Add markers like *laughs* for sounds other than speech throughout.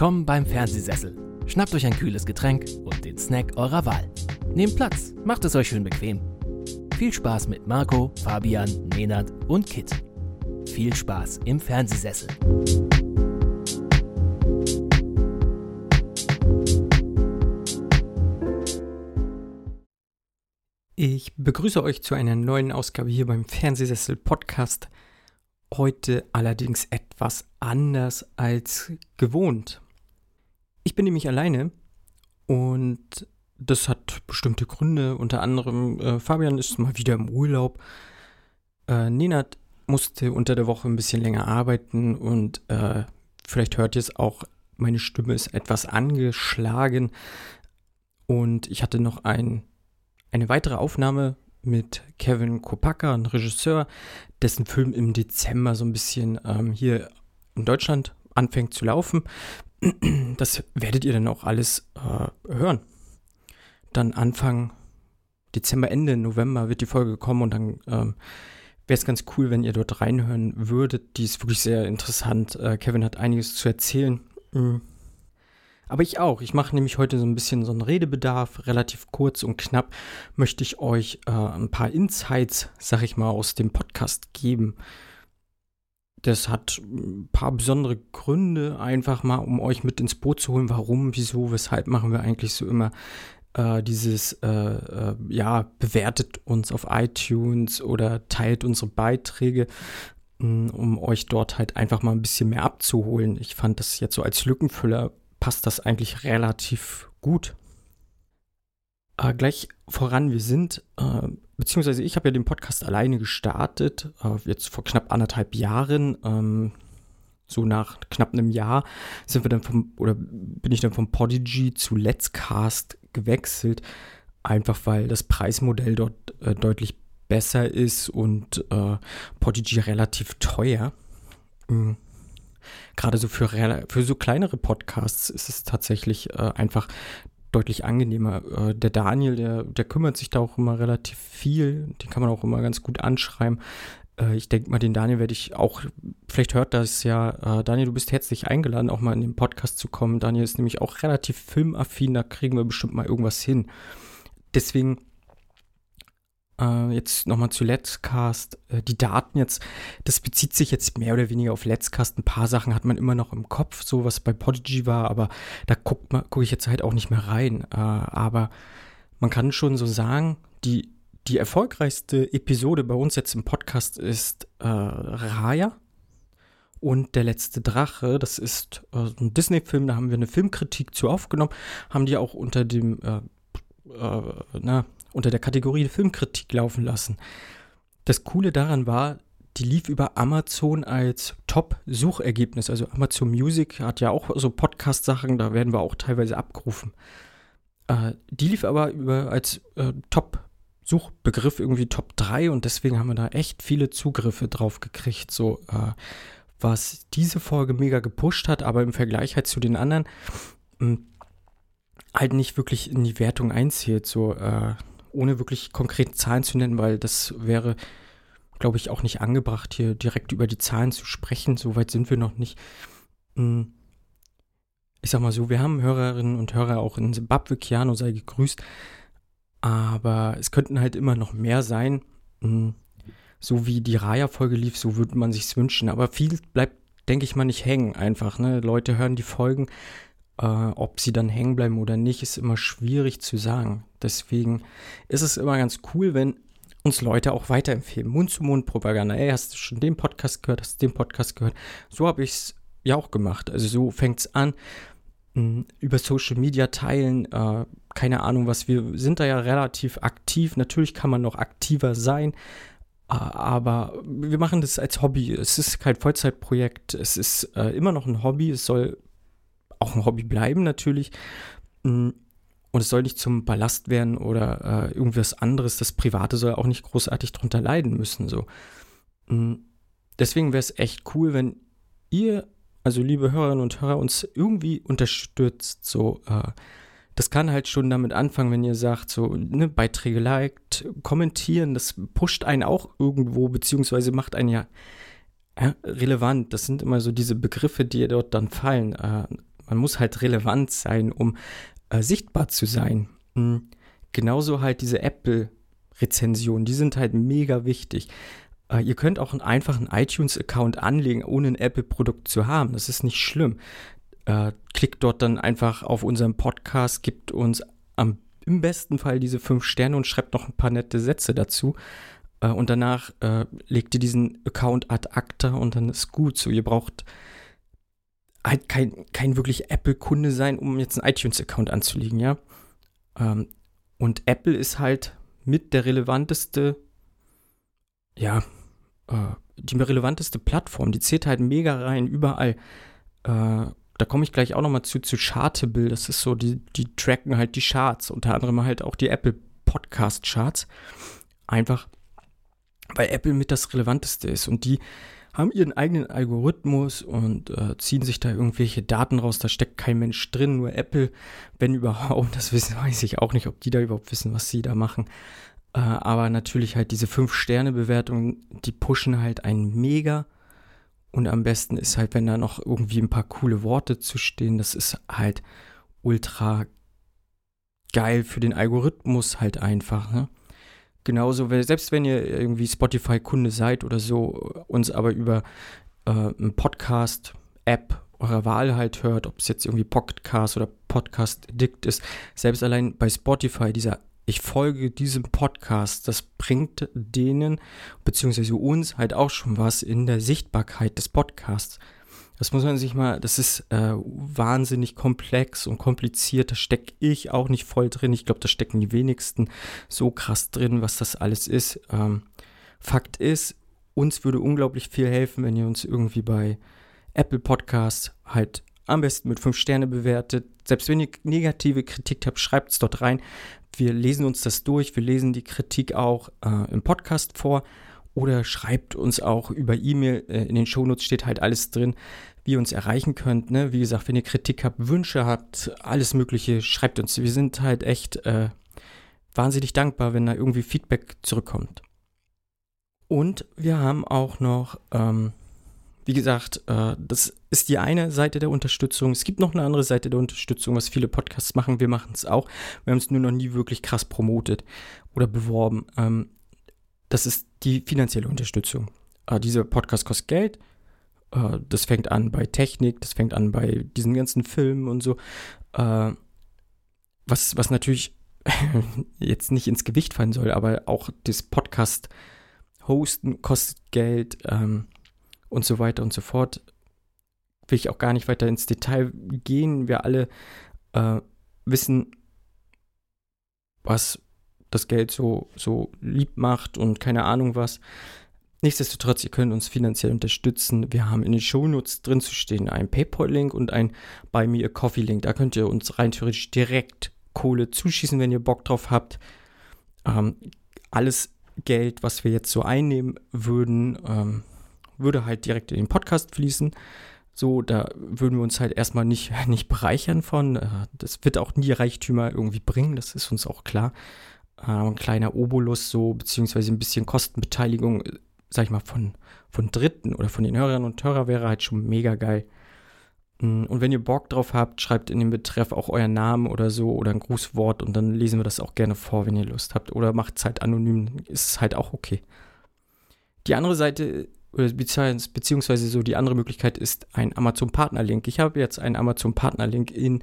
Willkommen beim Fernsehsessel. Schnappt euch ein kühles Getränk und den Snack eurer Wahl. Nehmt Platz, macht es euch schön bequem. Viel Spaß mit Marco, Fabian, Nenad und Kit. Viel Spaß im Fernsehsessel. Ich begrüße euch zu einer neuen Ausgabe hier beim Fernsehsessel Podcast. Heute allerdings etwas anders als gewohnt. Ich bin nämlich alleine und das hat bestimmte Gründe. Unter anderem, äh, Fabian ist mal wieder im Urlaub. Äh, Nenad musste unter der Woche ein bisschen länger arbeiten und äh, vielleicht hört ihr es auch, meine Stimme ist etwas angeschlagen. Und ich hatte noch ein, eine weitere Aufnahme mit Kevin Kopaka, ein Regisseur, dessen Film im Dezember so ein bisschen ähm, hier in Deutschland anfängt zu laufen. Das werdet ihr dann auch alles äh, hören. Dann Anfang Dezember, Ende November wird die Folge kommen und dann ähm, wäre es ganz cool, wenn ihr dort reinhören würdet. Die ist wirklich sehr interessant. Äh, Kevin hat einiges zu erzählen. Mhm. Aber ich auch. Ich mache nämlich heute so ein bisschen so einen Redebedarf, relativ kurz und knapp möchte ich euch äh, ein paar Insights, sag ich mal, aus dem Podcast geben. Das hat ein paar besondere Gründe, einfach mal, um euch mit ins Boot zu holen. Warum, wieso, weshalb machen wir eigentlich so immer äh, dieses, äh, äh, ja, bewertet uns auf iTunes oder teilt unsere Beiträge, mm, um euch dort halt einfach mal ein bisschen mehr abzuholen. Ich fand das jetzt so als Lückenfüller passt das eigentlich relativ gut. Äh, gleich voran, wir sind, äh, beziehungsweise ich habe ja den Podcast alleine gestartet, äh, jetzt vor knapp anderthalb Jahren. Ähm, so nach knapp einem Jahr sind wir dann vom, oder bin ich dann vom Podigy zu Let's Cast gewechselt, einfach weil das Preismodell dort äh, deutlich besser ist und äh, Podigy relativ teuer. Mhm gerade so für, für so kleinere Podcasts ist es tatsächlich äh, einfach deutlich angenehmer. Äh, der Daniel, der, der kümmert sich da auch immer relativ viel. Den kann man auch immer ganz gut anschreiben. Äh, ich denke mal, den Daniel werde ich auch, vielleicht hört das ja, äh, Daniel, du bist herzlich eingeladen, auch mal in den Podcast zu kommen. Daniel ist nämlich auch relativ filmaffin, da kriegen wir bestimmt mal irgendwas hin. Deswegen äh, jetzt nochmal zu Let's Cast. Äh, die Daten jetzt, das bezieht sich jetzt mehr oder weniger auf Let's Cast. Ein paar Sachen hat man immer noch im Kopf, so was bei Podigy war, aber da gucke ich jetzt halt auch nicht mehr rein. Äh, aber man kann schon so sagen, die, die erfolgreichste Episode bei uns jetzt im Podcast ist äh, Raya. Und der letzte Drache, das ist äh, ein Disney-Film, da haben wir eine Filmkritik zu aufgenommen, haben die auch unter dem, äh, äh, na, unter der Kategorie Filmkritik laufen lassen. Das Coole daran war, die lief über Amazon als Top-Suchergebnis. Also Amazon Music hat ja auch so Podcast-Sachen, da werden wir auch teilweise abgerufen. Äh, die lief aber über als äh, Top-Suchbegriff irgendwie Top 3 und deswegen haben wir da echt viele Zugriffe drauf gekriegt. So, äh, was diese Folge mega gepusht hat, aber im Vergleich halt zu den anderen mh, hm, halt nicht wirklich in die Wertung einzählt. So, äh, ohne wirklich konkrete Zahlen zu nennen, weil das wäre, glaube ich, auch nicht angebracht, hier direkt über die Zahlen zu sprechen. Soweit sind wir noch nicht. Hm. Ich sag mal so, wir haben Hörerinnen und Hörer auch in Zimbabwe, Keanu sei gegrüßt, aber es könnten halt immer noch mehr sein. Hm. So wie die Raya-Folge lief, so würde man sich's wünschen. Aber viel bleibt, denke ich mal, nicht hängen einfach. Ne? Leute hören die Folgen, äh, ob sie dann hängen bleiben oder nicht, ist immer schwierig zu sagen. Deswegen ist es immer ganz cool, wenn uns Leute auch weiterempfehlen. Mund-zu-Mund-Propaganda. Ey, hast du schon den Podcast gehört? Hast du den Podcast gehört? So habe ich es ja auch gemacht. Also so fängt es an. Hm, über Social Media teilen, äh, keine Ahnung was, wir sind da ja relativ aktiv. Natürlich kann man noch aktiver sein, äh, aber wir machen das als Hobby. Es ist kein Vollzeitprojekt, es ist äh, immer noch ein Hobby, es soll auch ein Hobby bleiben natürlich. Mm, und es soll nicht zum Ballast werden oder äh, irgendwas anderes. Das Private soll auch nicht großartig drunter leiden müssen. So. Mm, deswegen wäre es echt cool, wenn ihr, also liebe Hörerinnen und Hörer, uns irgendwie unterstützt. So, äh, das kann halt schon damit anfangen, wenn ihr sagt, so, ne, Beiträge liked, kommentieren, das pusht einen auch irgendwo, beziehungsweise macht einen ja, ja relevant. Das sind immer so diese Begriffe, die dort dann fallen. Äh, man muss halt relevant sein, um äh, sichtbar zu sein. Mhm. Genauso halt diese Apple-Rezensionen, die sind halt mega wichtig. Äh, ihr könnt auch einen einfachen iTunes-Account anlegen, ohne ein Apple-Produkt zu haben. Das ist nicht schlimm. Äh, klickt dort dann einfach auf unseren Podcast, gibt uns am, im besten Fall diese fünf Sterne und schreibt noch ein paar nette Sätze dazu. Äh, und danach äh, legt ihr diesen Account ad acta und dann ist gut. So, ihr braucht halt kein, kein wirklich Apple-Kunde sein, um jetzt einen iTunes-Account anzulegen, ja. Ähm, und Apple ist halt mit der relevanteste, ja, äh, die relevanteste Plattform. Die zählt halt mega rein, überall. Äh, da komme ich gleich auch nochmal zu, zu Chartable. Das ist so, die, die tracken halt die Charts, unter anderem halt auch die Apple Podcast Charts. Einfach, weil Apple mit das Relevanteste ist. Und die haben ihren eigenen Algorithmus und äh, ziehen sich da irgendwelche Daten raus. Da steckt kein Mensch drin, nur Apple, wenn überhaupt. Das wissen, *laughs* weiß ich auch nicht, ob die da überhaupt wissen, was sie da machen. Äh, aber natürlich halt diese 5-Sterne-Bewertungen, die pushen halt einen mega. Und am besten ist halt, wenn da noch irgendwie ein paar coole Worte zu stehen. Das ist halt ultra geil für den Algorithmus halt einfach. Ne? Genauso, selbst wenn ihr irgendwie Spotify-Kunde seid oder so, uns aber über äh, einen Podcast-App eurer Wahl halt hört, ob es jetzt irgendwie Podcast oder Podcast Addict ist, selbst allein bei Spotify, dieser ich folge diesem Podcast, das bringt denen beziehungsweise uns halt auch schon was in der Sichtbarkeit des Podcasts. Das muss man sich mal, das ist äh, wahnsinnig komplex und kompliziert. Da stecke ich auch nicht voll drin. Ich glaube, da stecken die wenigsten so krass drin, was das alles ist. Ähm, Fakt ist, uns würde unglaublich viel helfen, wenn ihr uns irgendwie bei Apple Podcasts halt am besten mit 5 Sterne bewertet. Selbst wenn ihr negative Kritik habt, schreibt es dort rein. Wir lesen uns das durch. Wir lesen die Kritik auch äh, im Podcast vor oder schreibt uns auch über E-Mail. Äh, in den Shownotes steht halt alles drin wie ihr uns erreichen könnt. Ne? Wie gesagt, wenn ihr Kritik habt, Wünsche habt, alles Mögliche, schreibt uns. Wir sind halt echt äh, wahnsinnig dankbar, wenn da irgendwie Feedback zurückkommt. Und wir haben auch noch, ähm, wie gesagt, äh, das ist die eine Seite der Unterstützung. Es gibt noch eine andere Seite der Unterstützung, was viele Podcasts machen. Wir machen es auch. Wir haben es nur noch nie wirklich krass promotet oder beworben. Ähm, das ist die finanzielle Unterstützung. Äh, dieser Podcast kostet Geld. Äh, das fängt an bei Technik, das fängt an bei diesen ganzen Filmen und so. Äh, was, was natürlich *laughs* jetzt nicht ins Gewicht fallen soll, aber auch das Podcast hosten kostet Geld ähm, und so weiter und so fort. Will ich auch gar nicht weiter ins Detail gehen. Wir alle äh, wissen, was das Geld so, so lieb macht und keine Ahnung was. Nichtsdestotrotz, ihr könnt uns finanziell unterstützen. Wir haben in den Shownotes drin zu stehen einen PayPal-Link und ein Buy Me a Coffee-Link. Da könnt ihr uns rein theoretisch direkt Kohle zuschießen, wenn ihr Bock drauf habt. Ähm, alles Geld, was wir jetzt so einnehmen würden, ähm, würde halt direkt in den Podcast fließen. So, da würden wir uns halt erstmal nicht, *laughs* nicht bereichern von. Äh, das wird auch nie Reichtümer irgendwie bringen, das ist uns auch klar. Äh, ein kleiner Obolus so, beziehungsweise ein bisschen Kostenbeteiligung sag ich mal, von, von Dritten oder von den Hörerinnen und Hörern wäre halt schon mega geil. Mm, und wenn ihr Bock drauf habt, schreibt in den Betreff auch euren Namen oder so oder ein Grußwort und dann lesen wir das auch gerne vor, wenn ihr Lust habt. Oder macht es halt anonym, ist halt auch okay. Die andere Seite, beziehungsweise so die andere Möglichkeit ist ein Amazon-Partner-Link. Ich habe jetzt einen Amazon-Partner-Link in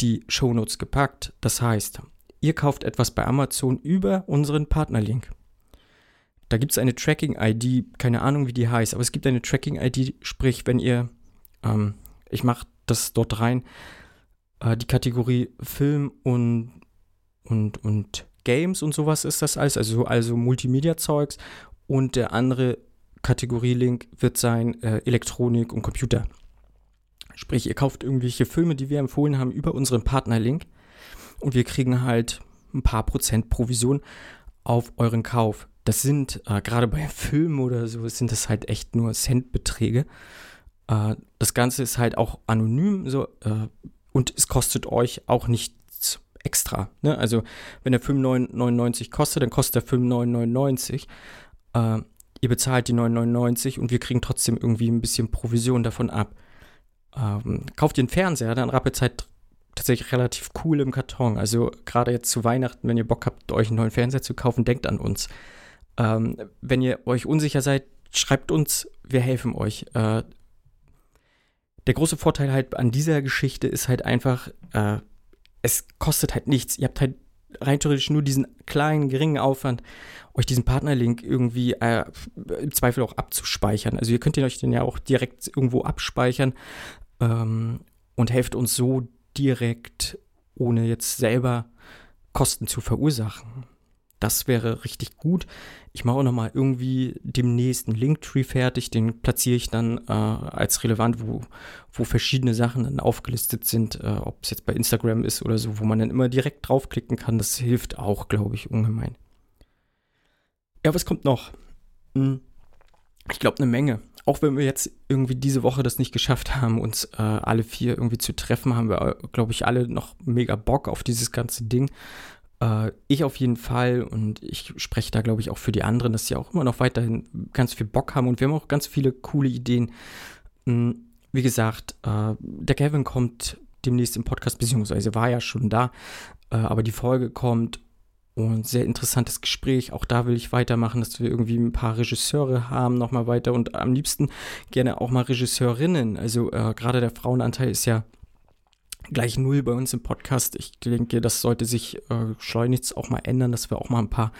die Shownotes gepackt. Das heißt, ihr kauft etwas bei Amazon über unseren Partner-Link. Da gibt es eine Tracking-ID, keine Ahnung, wie die heißt, aber es gibt eine Tracking-ID, sprich, wenn ihr, ähm, ich mache das dort rein, äh, die Kategorie Film und, und, und Games und sowas ist das alles, also, also Multimedia-Zeugs und der andere Kategorie-Link wird sein äh, Elektronik und Computer. Sprich, ihr kauft irgendwelche Filme, die wir empfohlen haben, über unseren Partner-Link und wir kriegen halt ein paar Prozent Provision auf euren Kauf das sind äh, gerade bei Filmen oder so, sind das halt echt nur Centbeträge. Äh, das Ganze ist halt auch anonym so, äh, und es kostet euch auch nichts extra. Ne? Also wenn der Film 9,99 kostet, dann kostet der Film 9,99. Äh, ihr bezahlt die 9,99 und wir kriegen trotzdem irgendwie ein bisschen Provision davon ab. ähm, kauft ihr einen Fernseher, dann rappelt halt tatsächlich relativ cool im Karton. Also gerade jetzt zu Weihnachten, wenn ihr Bock habt, euch einen neuen Fernseher zu kaufen, denkt an uns. Ähm, wenn ihr euch unsicher seid, schreibt uns, wir helfen euch. Äh, der große Vorteil halt an dieser Geschichte ist halt einfach, äh, es kostet halt nichts. Ihr habt halt rein theoretisch nur diesen kleinen, geringen Aufwand, euch diesen Partnerlink irgendwie äh, im Zweifel auch abzuspeichern. Also ihr könnt ihn euch den ja auch direkt irgendwo abspeichern ähm, und helft uns so direkt, ohne jetzt selber Kosten zu verursachen. Das wäre richtig gut. Ich mache auch nochmal irgendwie demnächst einen Linktree fertig. Den platziere ich dann äh, als relevant, wo, wo verschiedene Sachen dann aufgelistet sind. Äh, ob es jetzt bei Instagram ist oder so, wo man dann immer direkt draufklicken kann. Das hilft auch, glaube ich, ungemein. Ja, was kommt noch? Hm, ich glaube, eine Menge. Auch wenn wir jetzt irgendwie diese Woche das nicht geschafft haben, uns äh, alle vier irgendwie zu treffen, haben wir, glaube ich, alle noch mega Bock auf dieses ganze Ding. Äh, ich auf jeden Fall und ich spreche da, glaube ich, auch für die anderen, dass sie auch immer noch weiterhin ganz viel Bock haben und wir haben auch ganz viele coole Ideen. Hm, wie gesagt, äh, der Kevin kommt demnächst im Podcast, beziehungsweise war ja schon da, äh, aber die Folge kommt und sehr interessantes Gespräch. Auch da will ich weitermachen, dass wir irgendwie ein paar Regisseure haben, nochmal weiter und am liebsten gerne auch mal Regisseurinnen. Also äh, gerade der Frauenanteil ist ja gleich null bei uns im Podcast. Ich denke, das sollte sich äh, schleunigst auch mal ändern, dass wir auch mal ein paar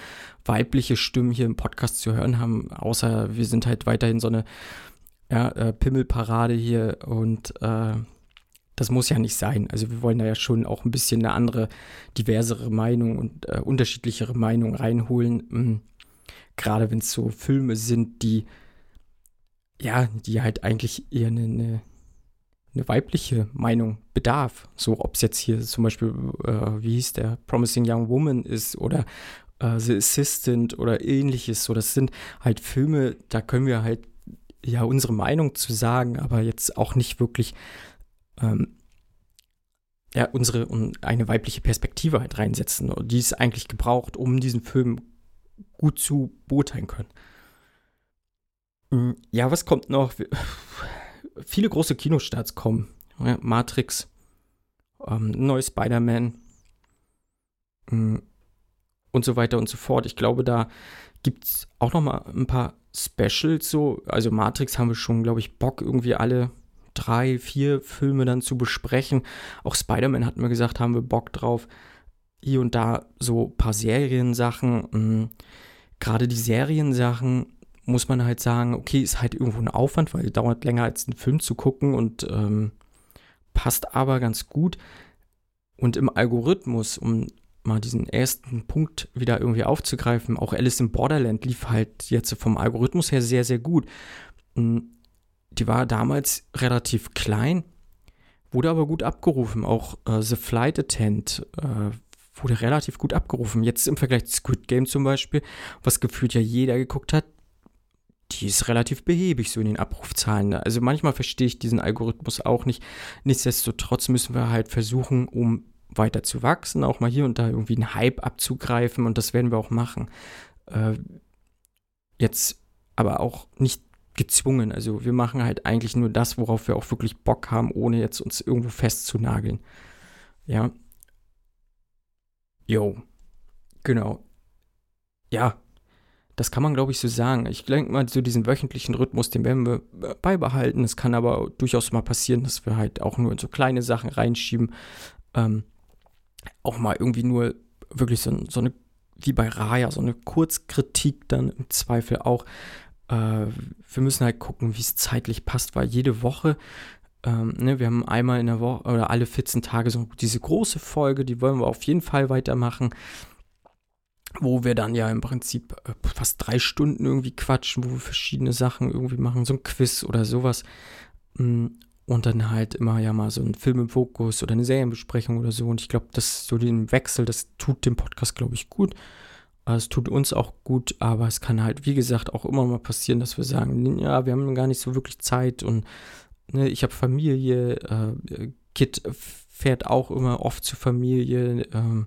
weibliche Stimmen hier im Podcast zu hören haben. Außer wir sind halt weiterhin so eine ja, äh, Pimmelparade hier und äh, das muss ja nicht sein. Also wir wollen da ja schon auch ein bisschen eine andere, diversere Meinung und äh, unterschiedlichere Meinung reinholen. Mhm. Gerade wenn es so Filme sind, die ja, die halt eigentlich eher eine, eine eine weibliche Meinung bedarf. So, ob es jetzt hier zum Beispiel, äh, wie hieß der, Promising Young Woman ist oder äh, The Assistant oder ähnliches. So, das sind halt Filme, da können wir halt ja unsere Meinung zu sagen, aber jetzt auch nicht wirklich ähm, ja, unsere und eine weibliche Perspektive halt reinsetzen. Und die ist eigentlich gebraucht, um diesen Film gut zu beurteilen können. Hm, ja, was kommt noch? *laughs* viele große Kinostarts kommen. Ja, Matrix, ähm, neues Spider-Man mm, und so weiter und so fort. Ich glaube, da gibt es auch noch mal ein paar Specials so. Also Matrix haben wir schon, glaube ich, Bock, irgendwie alle drei, vier Filme dann zu besprechen. Auch Spider-Man hatten wir gesagt, haben wir Bock drauf. Hier und da so ein paar Seriensachen. Mm, gerade die Seriensachen muss man halt sagen, okay, ist halt irgendwo ein Aufwand, weil dauert länger als einen Film zu gucken und ähm, passt aber ganz gut. Und im Algorithmus, um mal diesen ersten Punkt wieder irgendwie aufzugreifen, auch Alice in Borderland lief halt jetzt vom Algorithmus her sehr, sehr gut. Die war damals relativ klein, wurde aber gut abgerufen. Auch äh, The Flight Attend äh, wurde relativ gut abgerufen. Jetzt im Vergleich zu Squid Game zum Beispiel, was gefühlt ja jeder geguckt hat, die ist relativ behäbig so in den Abrufzahlen. Also manchmal verstehe ich diesen Algorithmus auch nicht. Nichtsdestotrotz müssen wir halt versuchen, um weiter zu wachsen, auch mal hier und da irgendwie einen Hype abzugreifen und das werden wir auch machen. Äh, jetzt aber auch nicht gezwungen. Also wir machen halt eigentlich nur das, worauf wir auch wirklich Bock haben, ohne jetzt uns irgendwo festzunageln. Ja. Jo. Genau. Ja, das kann man, glaube ich, so sagen. Ich denke mal, so diesen wöchentlichen Rhythmus, den werden wir beibehalten. Es kann aber durchaus mal passieren, dass wir halt auch nur in so kleine Sachen reinschieben. Ähm, auch mal irgendwie nur wirklich so, so, eine, wie bei Raya, so eine Kurzkritik dann im Zweifel auch. Äh, wir müssen halt gucken, wie es zeitlich passt, weil jede Woche ähm, ne, wir haben einmal in der Woche oder alle 14 Tage so diese große Folge, die wollen wir auf jeden Fall weitermachen wo wir dann ja im Prinzip äh, fast drei Stunden irgendwie quatschen, wo wir verschiedene Sachen irgendwie machen, so ein Quiz oder sowas. Mm, und dann halt immer ja mal so ein Film im Fokus oder eine Serienbesprechung oder so. Und ich glaube, das so den Wechsel, das tut dem Podcast, glaube ich, gut. Es tut uns auch gut, aber es kann halt, wie gesagt, auch immer mal passieren, dass wir sagen, ja, wir haben gar nicht so wirklich Zeit und ne, ich habe Familie, äh, Kit fährt auch immer oft zur Familie, äh,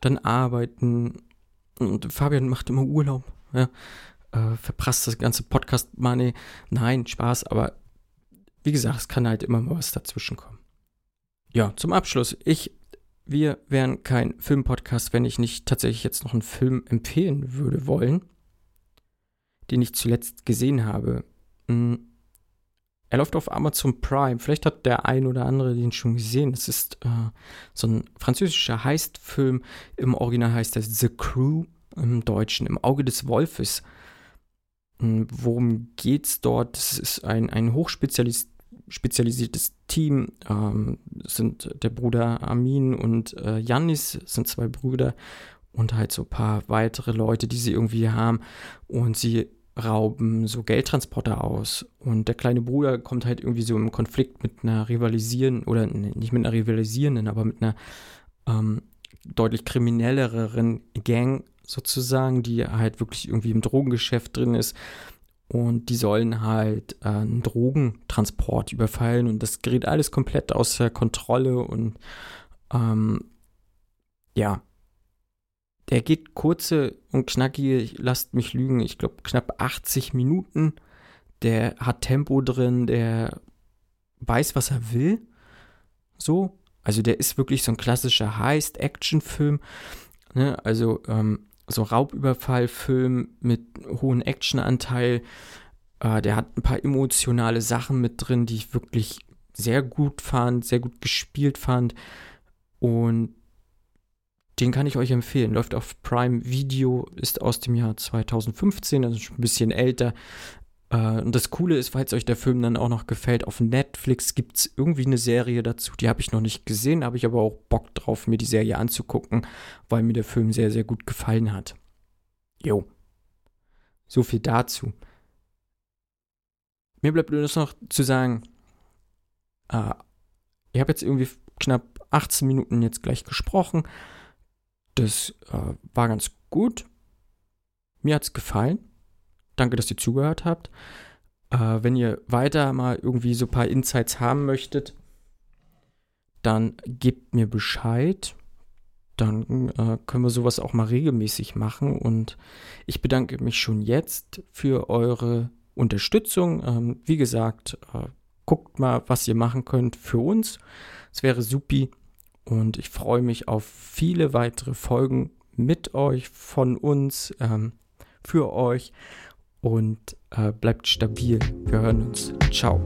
dann arbeiten. Und Fabian macht immer Urlaub. Ja. Äh, verprasst das ganze Podcast-Money. Nein, Spaß, aber wie gesagt, es kann halt immer mal was dazwischen kommen. Ja, zum Abschluss. Ich, wir wären kein Filmpodcast, wenn ich nicht tatsächlich jetzt noch einen Film empfehlen würde wollen, den ich zuletzt gesehen habe. Hm, er läuft auf Amazon Prime. Vielleicht hat der ein oder andere den schon gesehen. Es ist äh, so ein französischer Heist-Film. Im Original heißt er The Crew, im Deutschen, im Auge des Wolfes. Hm, worum geht's dort? Es ist ein, ein hochspezialisiertes Team. Ähm, sind der Bruder Amin und äh, Janis, sind zwei Brüder und halt so ein paar weitere Leute, die sie irgendwie haben. Und sie rauben so Geldtransporter aus. Und der kleine Bruder kommt halt irgendwie so im Konflikt mit einer rivalisierenden, oder nicht mit einer rivalisierenden, aber mit einer ähm, deutlich kriminelleren Gang sozusagen, die halt wirklich irgendwie im Drogengeschäft drin ist. Und die sollen halt äh, einen Drogentransport überfallen und das gerät alles komplett außer Kontrolle und ähm, ja, der geht kurze und knackige, lasst mich lügen, ich glaube knapp 80 Minuten. Der hat Tempo drin, der weiß, was er will. So. Also der ist wirklich so ein klassischer Heist-Action-Film. Ne? Also ähm, so Raubüberfall-Film mit hohem Actionanteil. Äh, der hat ein paar emotionale Sachen mit drin, die ich wirklich sehr gut fand, sehr gut gespielt fand. Und den kann ich euch empfehlen. Läuft auf Prime Video, ist aus dem Jahr 2015, also ein bisschen älter. Äh, und das Coole ist, falls euch der Film dann auch noch gefällt, auf Netflix gibt es irgendwie eine Serie dazu. Die habe ich noch nicht gesehen, habe ich aber auch Bock drauf, mir die Serie anzugucken, weil mir der Film sehr, sehr gut gefallen hat. Jo. So viel dazu. Mir bleibt nur noch zu sagen, äh, ich habe jetzt irgendwie knapp 18 Minuten jetzt gleich gesprochen. Das äh, war ganz gut. Mir hat es gefallen. Danke, dass ihr zugehört habt. Äh, wenn ihr weiter mal irgendwie so ein paar Insights haben möchtet, dann gebt mir Bescheid. Dann äh, können wir sowas auch mal regelmäßig machen. Und ich bedanke mich schon jetzt für eure Unterstützung. Ähm, wie gesagt, äh, guckt mal, was ihr machen könnt für uns. Es wäre supi. Und ich freue mich auf viele weitere Folgen mit euch, von uns, ähm, für euch. Und äh, bleibt stabil. Wir hören uns. Ciao.